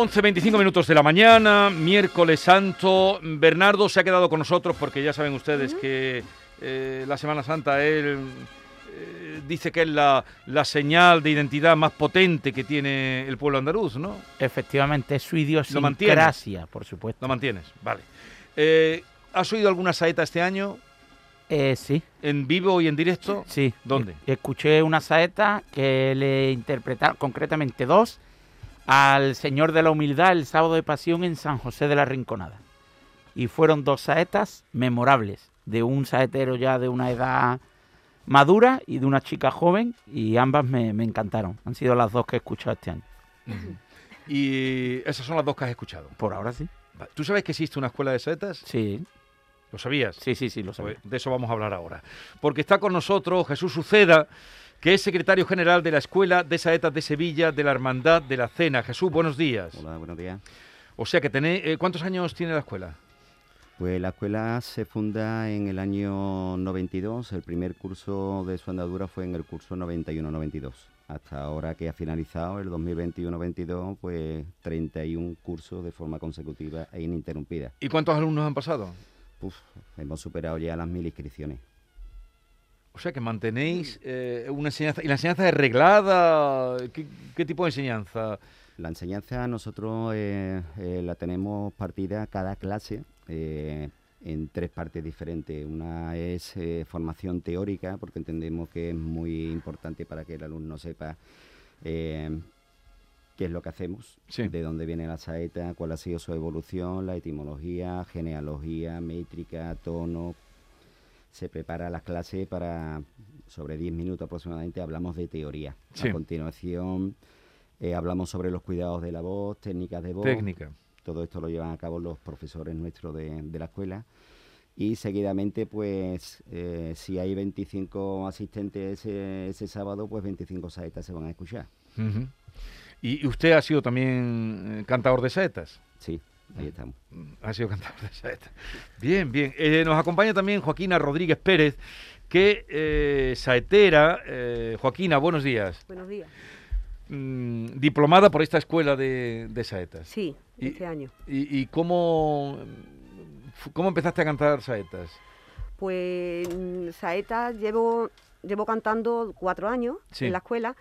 11.25 minutos de la mañana, miércoles santo. Bernardo se ha quedado con nosotros porque ya saben ustedes que eh, la Semana Santa él eh, dice que es la, la, señal de identidad más potente que tiene el pueblo andaluz, ¿no? Efectivamente, es su idiosincrasia, por supuesto. Lo mantienes, vale. Eh, ¿Has oído alguna saeta este año? Eh, sí. ¿En vivo y en directo? Sí. ¿Dónde? Escuché una saeta que le interpretaron, concretamente dos, al Señor de la Humildad el sábado de Pasión en San José de la Rinconada. Y fueron dos saetas memorables, de un saetero ya de una edad madura y de una chica joven, y ambas me, encantaron. Han sido las dos que he escuchado este año. ¿Y esas son las dos que has escuchado? Por ahora sí. ¿Tú sabes que existe una escuela de saetas? Sí. ¿Lo sabías? Sí, sí, sí, lo sabía. Pues de eso vamos a hablar ahora. Porque está con nosotros Jesús Uceda, que es secretario general de la Escuela de Saetas de Sevilla de la Hermandad de la Cena. Jesús, buenos días. Hola, buenos días. O sea que tenéis, eh, ¿cuántos años tiene la escuela? Pues la escuela se funda en el año 92, el primer curso de su andadura fue en el curso 91-92. Hasta ahora que ha finalizado el 2021-22, pues 31 cursos de forma consecutiva e ininterrumpida. ¿Y cuántos alumnos han pasado? Uf, hemos superado ya las mil inscripciones. O sea que mantenéis eh, una enseñanza. ¿Y la enseñanza es reglada? ¿Qué, tipo de enseñanza? La enseñanza nosotros eh, eh, la tenemos partida cada clase en tres partes diferentes. Una es formación teórica, porque entendemos que es muy importante para que el alumno sepa qué es lo que hacemos, de dónde viene la saeta, cuál ha sido su evolución, la etimología, genealogía, métrica, tono. Se prepara la clase para, sobre 10 minutos aproximadamente, hablamos de teoría. A continuación, eh, hablamos sobre los cuidados de la voz, técnicas de voz. Técnica. Todo esto lo llevan a cabo los profesores nuestros de, la escuela y seguidamente pues eh, si hay 25 asistentes ese, sábado pues 25 saetas se van a escuchar. ¿Y usted ha sido también eh, cantador de saetas? Sí, ahí estamos. Mm, ha sido cantador de saetas. Bien, bien. Eh, nos acompaña también Joaquina Rodríguez Pérez, que eh, saetera. Eh, Joaquina, buenos días. Buenos días. Mm, diplomada por esta escuela de, saetas. Sí, este año. ¿Y, cómo, cómo empezaste a cantar saetas? Pues mm, saetas llevo, llevo cantando cuatro años en la escuela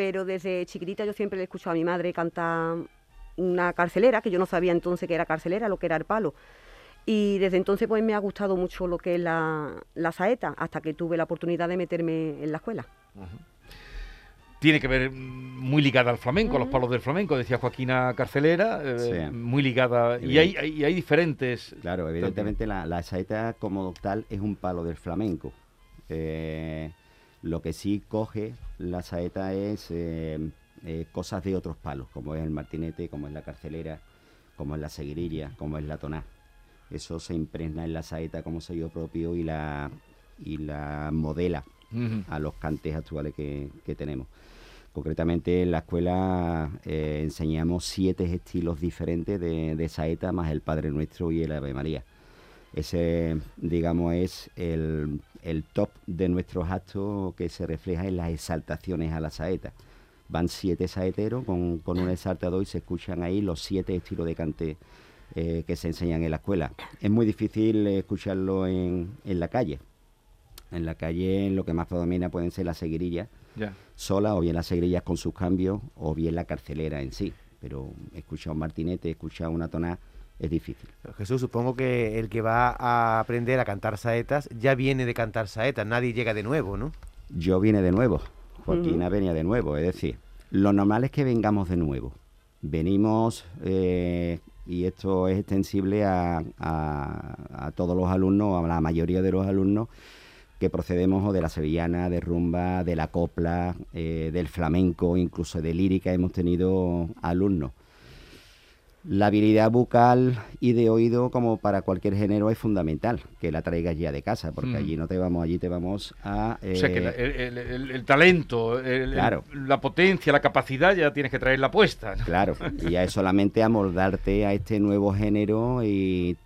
pero desde chiquitita yo siempre le he escuchado a mi madre cantar una carcelera, que yo no sabía entonces que era carcelera, lo que era el palo. Y desde entonces pues me ha gustado mucho lo que es la, saeta, hasta que tuve la oportunidad de meterme en la escuela. Tiene que ver muy ligada al flamenco, a los palos del flamenco, decía Joaquina Carcelera, eh, muy ligada. Y hay, hay, diferentes... Claro, evidentemente la, saeta como tal es un palo del flamenco. Eh, lo que sí coge la saeta es eh, eh, cosas de otros palos, como es el martinete, como es la carcelera, como es la seguirilla, como es la toná. Eso se impregna en la saeta como sello propio y la, y la modela a los cantes actuales que, tenemos. Concretamente en la escuela eh, enseñamos siete estilos diferentes de, de saeta, más el Padre Nuestro y el Ave María. Ese, digamos, es el, top de nuestros actos que se refleja en las exaltaciones a la saeta. Van siete saeteros con, con un exaltador y se escuchan ahí los siete estilos de cante eh, que se enseñan en la escuela. Es muy difícil escucharlo en, en la calle. En la calle lo que más predomina pueden ser las seguirillas sola o bien las seguirillas con sus cambios o bien la carcelera en sí. Pero escuchar un martinete, escuchar una tonada es difícil. Jesús, supongo que el que va a aprender a cantar saetas ya viene de cantar saetas, nadie llega de nuevo, ¿no? Yo vine de nuevo, Joaquina venía de nuevo, es decir, lo normal es que vengamos de nuevo. Venimos, eh, y esto es extensible a, a, todos los alumnos, a la mayoría de los alumnos, que procedemos o de la sevillana, de rumba, de la copla, eh, del flamenco, incluso de lírica, hemos tenido alumnos. La habilidad bucal y de oído, como para cualquier género, es fundamental que la traigas ya de casa, porque mm. allí no te vamos, allí te vamos a. o sea que eh, el, talento, la potencia, la capacidad ya tienes que traerla puesta. Claro, y ya es solamente amoldarte a este nuevo género y,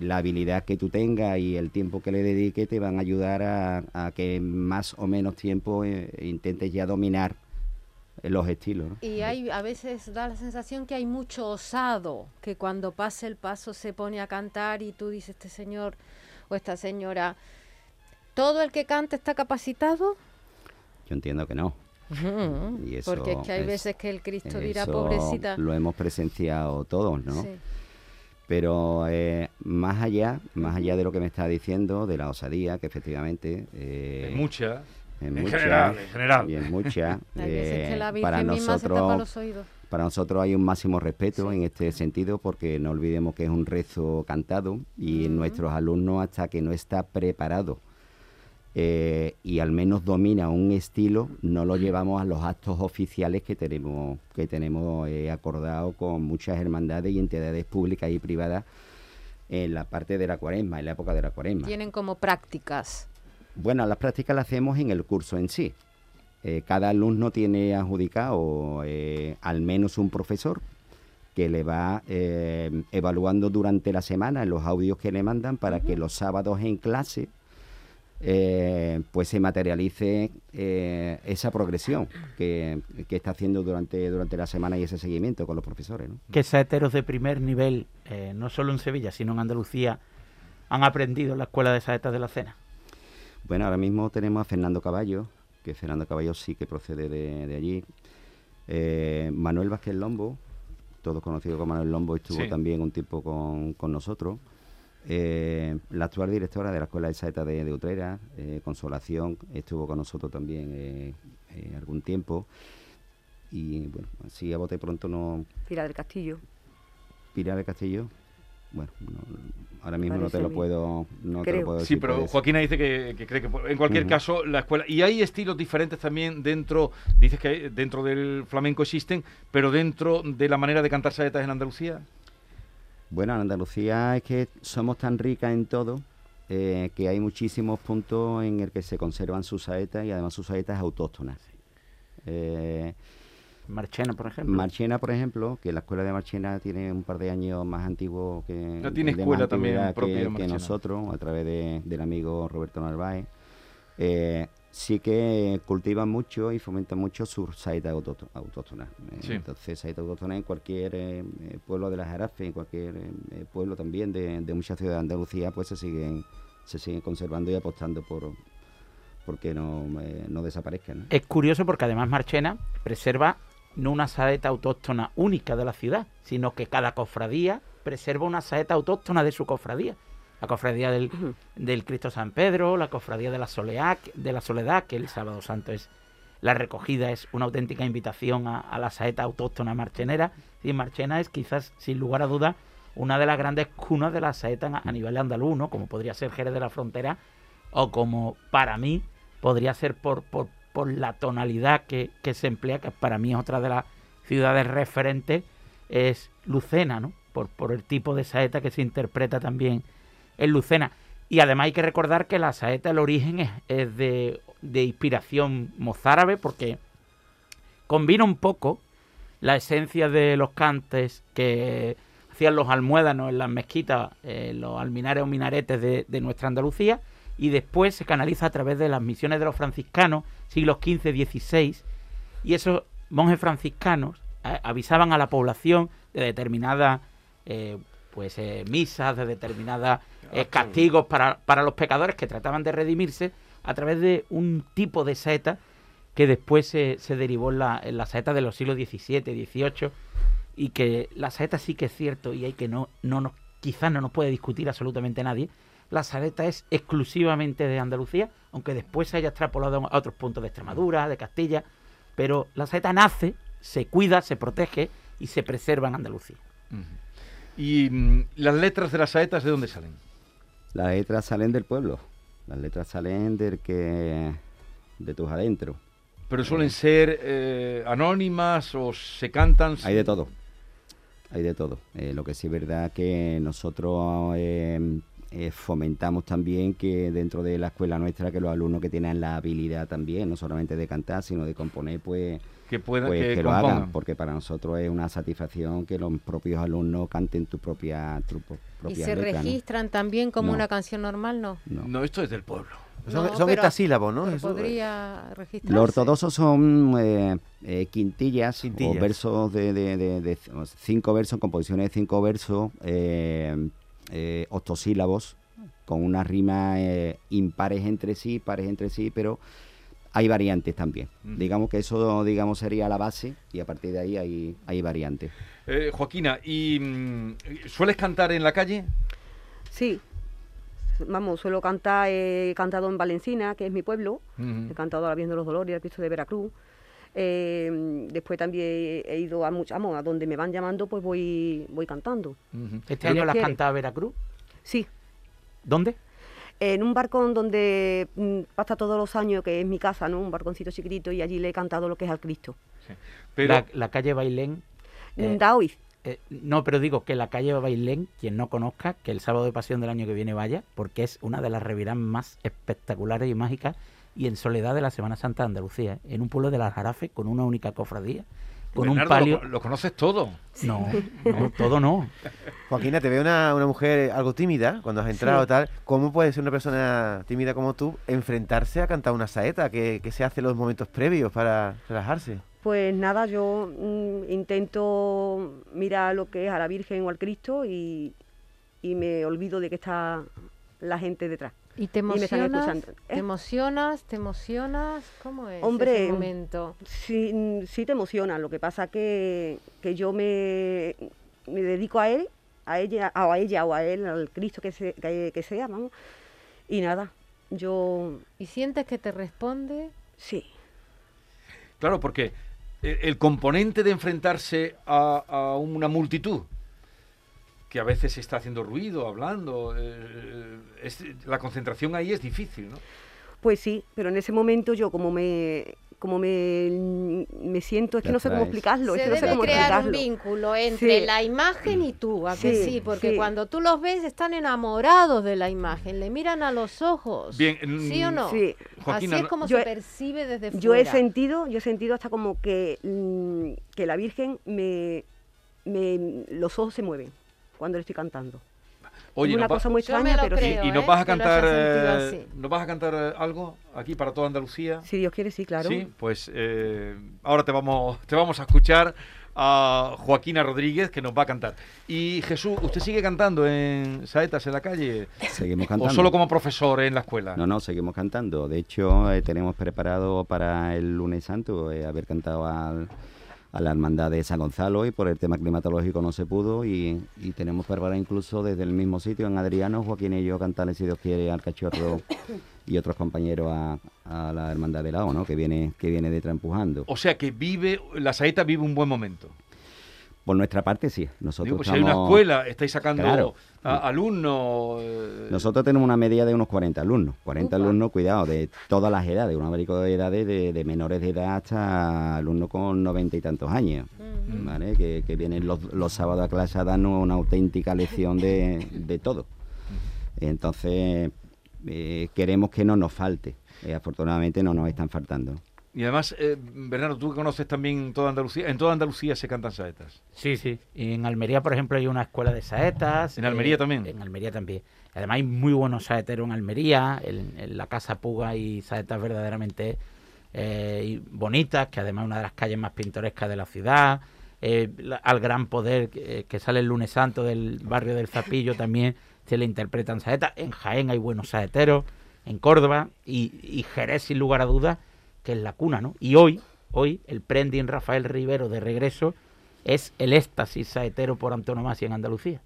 la habilidad que tú tengas y el tiempo que le dediques te van a ayudar a, que más o menos tiempo eh, intentes ya dominar los estilos. Y hay a veces da la sensación que hay mucho osado, que cuando pasa el paso se pone a cantar y tú dices, este señor o esta señora, ¿todo el que canta está capacitado? Yo entiendo que no. Porque es que hay veces que el Cristo dirá, pobrecita. Lo hemos presenciado todos, ¿no? Pero eh, más allá, más allá de lo que me está diciendo, de la osadía, que efectivamente... Eh, mucha. En, general, en general. Y en mucha. eh, para nosotros, para nosotros hay un máximo respeto en este sentido porque no olvidemos que es un rezo cantado y nuestros alumnos hasta que no está preparado eh, y al menos domina un estilo, no lo llevamos a los actos oficiales que tenemos, que tenemos eh, acordado con muchas hermandades y entidades públicas y privadas en la parte de la cuaresma, en la época de la cuaresma. ¿Tienen como prácticas? Bueno, las prácticas las hacemos en el curso en sí. Eh, cada alumno tiene adjudicado al menos un profesor que le va evaluando durante la semana en los audios que le mandan para que los sábados en clase eh, pues se materialice eh, esa progresión que, está haciendo durante, durante la semana y ese seguimiento con los profesores. ¿no? Que saeteros de primer nivel, eh, no solo en Sevilla, sino en Andalucía, han aprendido en la Escuela de Saetas de la Cena. Bueno, ahora mismo tenemos a Fernando Caballo, que Fernando Caballo sí que procede de, allí. Manuel Vázquez Lombo, todos conocidos como Manuel Lombo, estuvo también un tiempo con, con nosotros. Eh, la actual directora de la Escuela de Saeta de, Utrera, eh, Consolación, estuvo con nosotros también eh, algún tiempo. Y bueno, así a bote pronto no. Pilar del Castillo. Pilar del Castillo. Bueno, ahora mismo no te lo puedo, no te lo puedo decir. Sí, pero Joaquina dice que, cree que en cualquier caso la escuela y hay estilos diferentes también dentro, dices que dentro del flamenco existen, pero dentro de la manera de cantar saetas en Andalucía. Bueno, en Andalucía es que somos tan ricas en todo eh, que hay muchísimos puntos en el que se conservan sus saetas y además sus saetas autóctonas. Eh, Marchena, por ejemplo. Marchena, por ejemplo, que la escuela de Marchena tiene un par de años más antiguo que, no tiene escuela también propia que, nosotros, a través de, del amigo Roberto Narváez. Eh, sí que cultivan mucho y fomentan mucho sus saetas autóctonas. Eh, entonces, saetas autóctonas en cualquier eh, pueblo de las Jarafes, en cualquier eh, pueblo también de, de muchas ciudades de Andalucía, pues se siguen, se siguen conservando y apostando por porque no, no desaparezcan. Es curioso porque además Marchena preserva no una saeta autóctona única de la ciudad, sino que cada cofradía preserva una saeta autóctona de su cofradía la cofradía del, del, Cristo San Pedro, la cofradía de la, Soledad, de la Soledad, que el sábado santo es la recogida, es una auténtica invitación a, la saeta autóctona marchenera. Y Marchena es quizás, sin lugar a dudas, una de las grandes cunas de la saeta a, nivel andaluz, ¿no? como podría ser Jerez de la Frontera, o como para mí podría ser por, por, por la tonalidad que, que, se emplea, que para mí es otra de las ciudades referentes, es Lucena, ¿no? por, por el tipo de saeta que se interpreta también en Lucena. Y además hay que recordar que la saeta, el origen es, de, inspiración mozárabe porque combina un poco la esencia de los cantes que hacían los almuédanos en las mezquitas, eh, los alminares o minaretes de, nuestra Andalucía, y después se canaliza a través de las misiones de los franciscanos, siglos XV, XVI, y esos monjes franciscanos eh, avisaban a la población de determinadas eh, pues misas, de determinadas eh, castigos para, para, los pecadores que trataban de redimirse a través de un tipo de saeta que después se, se derivó en la, en la, saeta de los siglos XVII, XVIII, y que la saeta sí que es cierto y hay que no, no nos, quizás no nos puede discutir absolutamente nadie, la saeta es exclusivamente de Andalucía, aunque después se haya extrapolado a otros puntos de Extremadura, de Castilla, pero la saeta nace, se cuida, se protege y se preserva en Andalucía. ¿Y mm, las letras de las saetas de dónde salen? Las letras salen del pueblo, las letras salen del que de tus adentro. Pero suelen ser eh, anónimas o se cantan. Hay de todo, hay de todo. Eh, lo que sí es verdad que nosotros eh, fomentamos también que dentro de la escuela nuestra que los alumnos que tienen la habilidad también, no solamente de cantar, sino de componer, pues que puedan pues que, lo hagan, porque para nosotros es una satisfacción que los propios alumnos canten tu propia, tu ¿Y se registran también como una canción normal, no? no? esto es del pueblo. Son, son estas sílabos, ¿no? Eso, podría registrarse. Los ortodoxos son eh, eh, quintillas, Quintillas. o versos de, de- de- de cinco versos, composiciones de cinco versos, eh, eh, octosílabos, con unas rimas eh, impares entre sí, pares entre sí, pero hay variantes también. Digamos que eso digamos sería la base y a partir de ahí hay, hay variantes. Eh, Joaquina, ¿y mm, sueles cantar en la calle? Sí. Vamos, suelo cantar, he cantado en Valencina, que es mi pueblo. Ujú. He cantado a la Virgen de los Dolores, al Cristo de Veracruz. Eh, después también he ido a muchas, vamos, a donde me van llamando, pues voy, voy cantando. ¿Este año la has quiere. cantado a Veracruz? Sí, ¿Dónde? en un barcón donde mm, pasa todos los años, que es mi casa, ¿no? Un barconcito chiquitito y allí le he cantado lo que es al Cristo. Pero, La, la calle Bailén. eh, Mm, eh, no, pero digo que la calle Bailén, quien no conozca, que el sábado de pasión del año que viene vaya, porque es una de las reviradas más espectaculares y mágicas y en soledad de la Semana Santa de Andalucía, ¿eh? en un pueblo de las Jarafe con una única cofradía, con un palio. lo, lo conoces todo. No, no, todo no. Joaquina, te veo una, una mujer algo tímida cuando has entrado Sí. tal. ¿Cómo puede ser una persona tímida como tú enfrentarse a cantar una saeta? ¿Qué, qué se hace en los momentos previos para relajarse? Pues nada, yo mm, intento mirar lo que es a la Virgen o al Cristo y, y me olvido de que está la gente detrás. ¿Y te me están emocionas? escuchando. ¿Te ¿Eh? emocionas? ¿Te emocionas? ¿Cómo es Hombre, ese momento? Sí, mm, sí te emociona, lo que pasa que, que yo me, me dedico a él, a ella, o a ella o a él, al Cristo que, se- que, que sea, vamos. Y nada, yo ¿Y sientes que te responde? sí, Claro, porque eh, el componente de enfrentarse a, a una multitud que a veces está haciendo ruido, hablando, eh, es- la concentración ahí es difícil, ¿no? pues sí, pero en ese momento yo como me como me, me siento, es que no sé cómo explicarlo, es Se que no sé debe cómo crear un vínculo entre Sí. la imagen y tú, ¿a que Sí, sí? Porque sí. cuando tú los ves están enamorados de la imagen, le miran a los ojos. Bien, ¿Sí o mm, no? Sí. Joaquina, Así es como yo se he- percibe desde fuera. Yo he sentido, yo he sentido hasta como que, mm, que la Virgen me, me los ojos se mueven cuando le estoy cantando. Oye, es una va- cosa muy extraña, pero y, sí. creo. y nos ¿eh? vas a cantar, eh, nos vas a cantar algo aquí para toda Andalucía. Si Dios quiere, sí, claro. Sí, pues eh, ahora te vamos, te vamos a escuchar a Joaquina Rodríguez que nos va a cantar. Y Jesús, ¿usted sigue cantando en saetas en la calle? Seguimos ¿O cantando. solo como profesor en la escuela? No, no, seguimos cantando. De hecho, eh, tenemos preparado para el lunes santo eh, haber cantado al- a la hermandad de San Gonzalo y por el tema climatológico no se pudo y, y tenemos preparado incluso desde el mismo sitio en Adriano, Joaquín y yo cantarle si Dios quiere al cachorro y otros compañeros a, a la hermandad de Lao, ¿no? Que viene, que viene detrás empujando. O sea que vive, la saeta vive un buen momento. Por nuestra parte sí, nosotros Digo, pues si hay una escuela, estáis sacando Claro. alumnos. eh, Nosotros tenemos una media de unos 40 alumnos. 40 Upa. alumnos, cuidado, de todas las edades, un abanico de edades, de, de menores de edad hasta alumnos con noventa y tantos años. ¿vale? Que, que vienen los, los sábados a clase a darnos una auténtica lección de, de todo. Entonces, eh, queremos que no nos falte. Eh, afortunadamente no nos están faltando. Y además, eh, Bernardo, tú que conoces también toda Andalucía, en toda Andalucía se cantan saetas. Sí, sí. Y en Almería, por ejemplo, hay una escuela de saetas. ¿En Almería también? En Almería también. Además hay muy buenos saeteros en Almería. En, en la Casa Puga hay saetas verdaderamente eh, y bonitas, que además es una de las calles más pintorescas de la ciudad. Eh, la- al Gran Poder, que, eh, que sale el lunes santo del barrio del Zapillo, también se le interpretan saetas. En Jaén hay buenos saeteros. En Córdoba y, y Jerez, sin lugar a dudas, que es la cuna, ¿no? Y hoy, hoy, el Prending Rafael Rivero de regreso es el éxtasis saetero por antonomasia en Andalucía.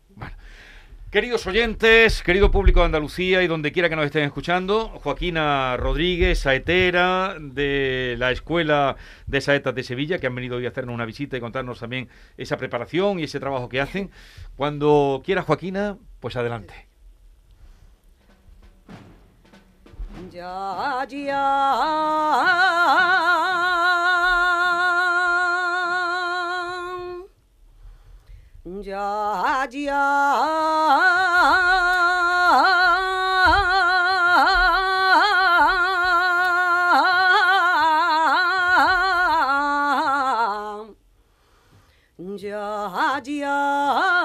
Queridos oyentes, querido público de Andalucía y donde quiera que nos estén escuchando, Joaquina Rodríguez, saetera de la Escuela de Saetas de Sevilla, que han venido hoy a hacernos una visita y contarnos también esa preparación y ese trabajo que hacen. Cuando quiera, Joaquina, pues adelante. Ya, ya. Ya, ya. Ya, ya.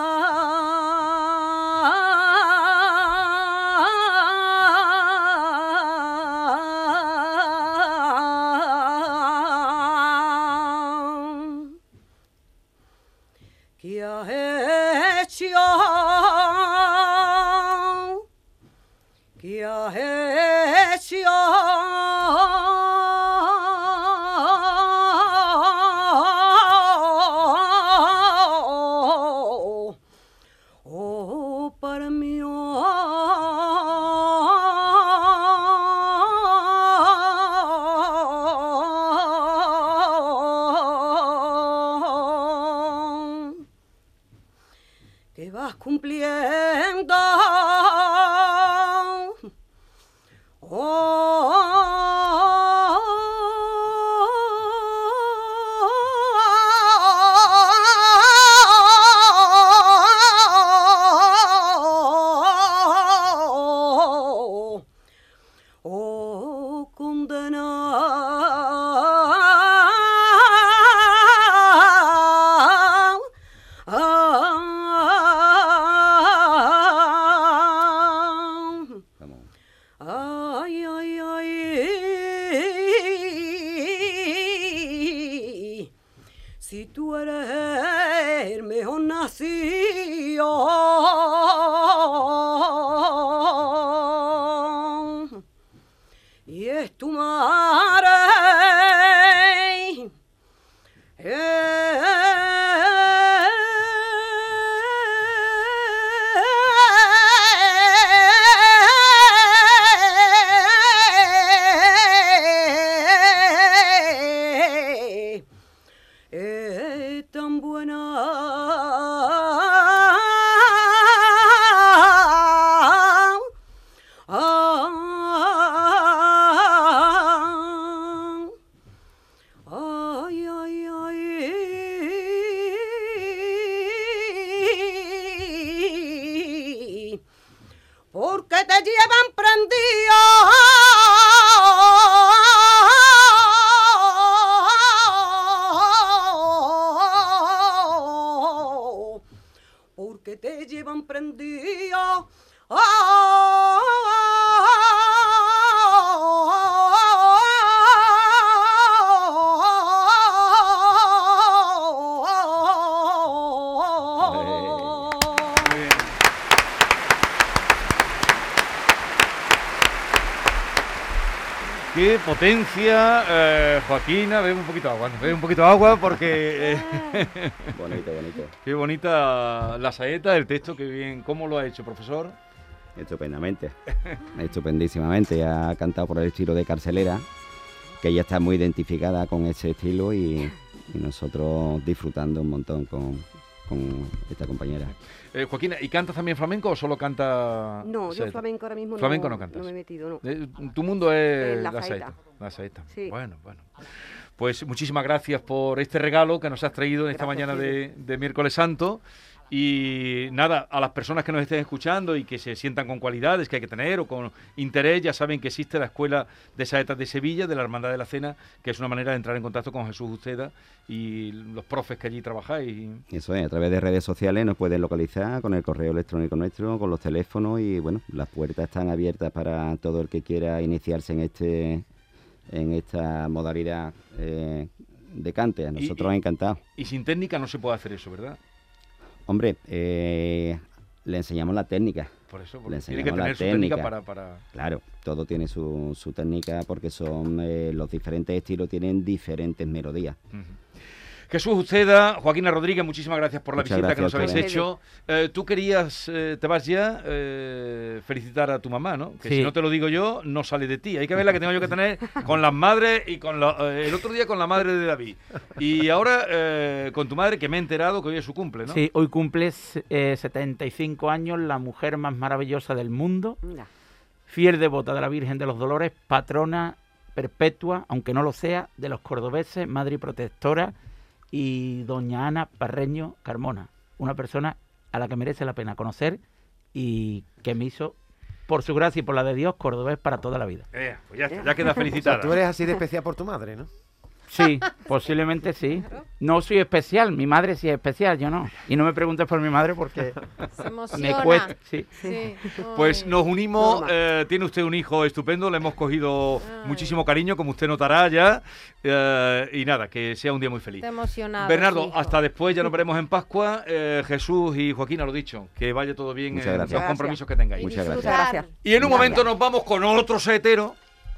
Porque te llevan prendido. Potencia, eh, Joaquina, bebe un poquito de agua, bebe un poquito de agua porque eh, Bonito, bonito. qué bonita la saeta, el texto, qué bien, ¿cómo lo ha hecho, profesor? Estupendamente. Estupendísimamente. Ha cantado por el estilo de carcelera, que ella está muy identificada con ese estilo y, y nosotros disfrutando un montón con, con esta compañera. Eh, Joaquina, ¿y cantas también flamenco o solo canta No, yo flamenco ahora mismo Flamenco no, no cantas. no me he metido, no. Eh, tu mundo es Eh, la la saeta. saeta. La saeta. Sí. Bueno, bueno. Pues muchísimas gracias por este regalo que nos has traído en esta Gracias, mañana de, de miércoles santo. Y nada, a las personas que nos estén escuchando y que se sientan con cualidades que hay que tener o con interés, ya saben que existe la Escuela de Saetas de Sevilla, de la Hermandad de la Cena, que es una manera de entrar en contacto con Jesús Uceda y los profes que allí trabajáis. Eso es, a través de redes sociales nos pueden localizar con el correo electrónico nuestro, con los teléfonos y bueno, las puertas están abiertas para todo el que quiera iniciarse en este en esta modalidad eh, de cante. A Y- nosotros y- encantados. Y sin técnica no se puede hacer eso, ¿verdad? Hombre, eh, le enseñamos la técnica. Por eso, Le porque tiene que enseñamos la tener su técnica técnica. para... para... Claro, todo tiene su, su técnica porque son eh, los diferentes estilos tienen diferentes melodías. Ujú. Jesús Uceda, Joaquina Rodríguez, muchísimas gracias por la Muchas visita que nos habéis hecho. Eh, tú querías, eh, te vas ya, eh, felicitar a tu mamá, ¿no? Que Sí. si no te lo digo yo, no sale de ti. Hay que ver la que tengo yo que tener con las madres y con la- eh, el otro día con la madre de David. Y ahora eh, con tu madre, que me he enterado que hoy es su cumple, ¿no? Sí, hoy cumple eh, 75 años la mujer más maravillosa del mundo, Mira, fiel devota de la Virgen de los Dolores, patrona perpetua, aunque no lo sea, de los cordobeses, madre y protectora, y doña Ana Parreño Carmona, una persona a la que merece la pena conocer y que me hizo, por su gracia y por la de Dios, cordobés para toda la vida. Eh, pues ya, está, ya queda O sea, felicitada. tú eres así de especial por tu madre, ¿no? Sí, posiblemente sí. No soy especial, mi madre sí es especial, yo no. Y no me preguntes por mi madre porque Se me cuesta. Sí. Sí. Pues nos unimos, eh, tiene usted un hijo estupendo, le hemos cogido Ay. muchísimo cariño, como usted notará ya, eh, y nada, que sea un día muy feliz. Emocionado. Bernardo, hijo. hasta después, ya nos veremos en Pascua. Eh, Jesús y Joaquín, a lo dicho, que vaya todo bien Muchas en gracias. los compromisos que tengáis. Muchas gracias. Y en un Gracias. momento nos vamos con otro saetero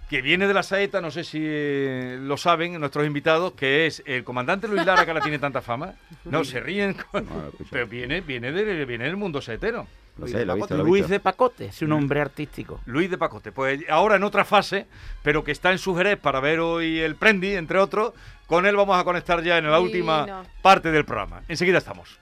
que viene de la saeta, no sé si eh, lo saben nuestros invitados, que es el comandante Luis Lara, que ahora tiene tanta fama. No, se ríen, con- No, pero viene, viene, de- viene del mundo saetero. Lo sé, lo he visto, lo Luis de Pacote, es un hombre artístico. Luis de Pacote. Pues ahora en otra fase, pero que está en su Jerez para ver hoy el Prendi, entre otros. Con él vamos a conectar ya en la última parte del programa. Enseguida estamos.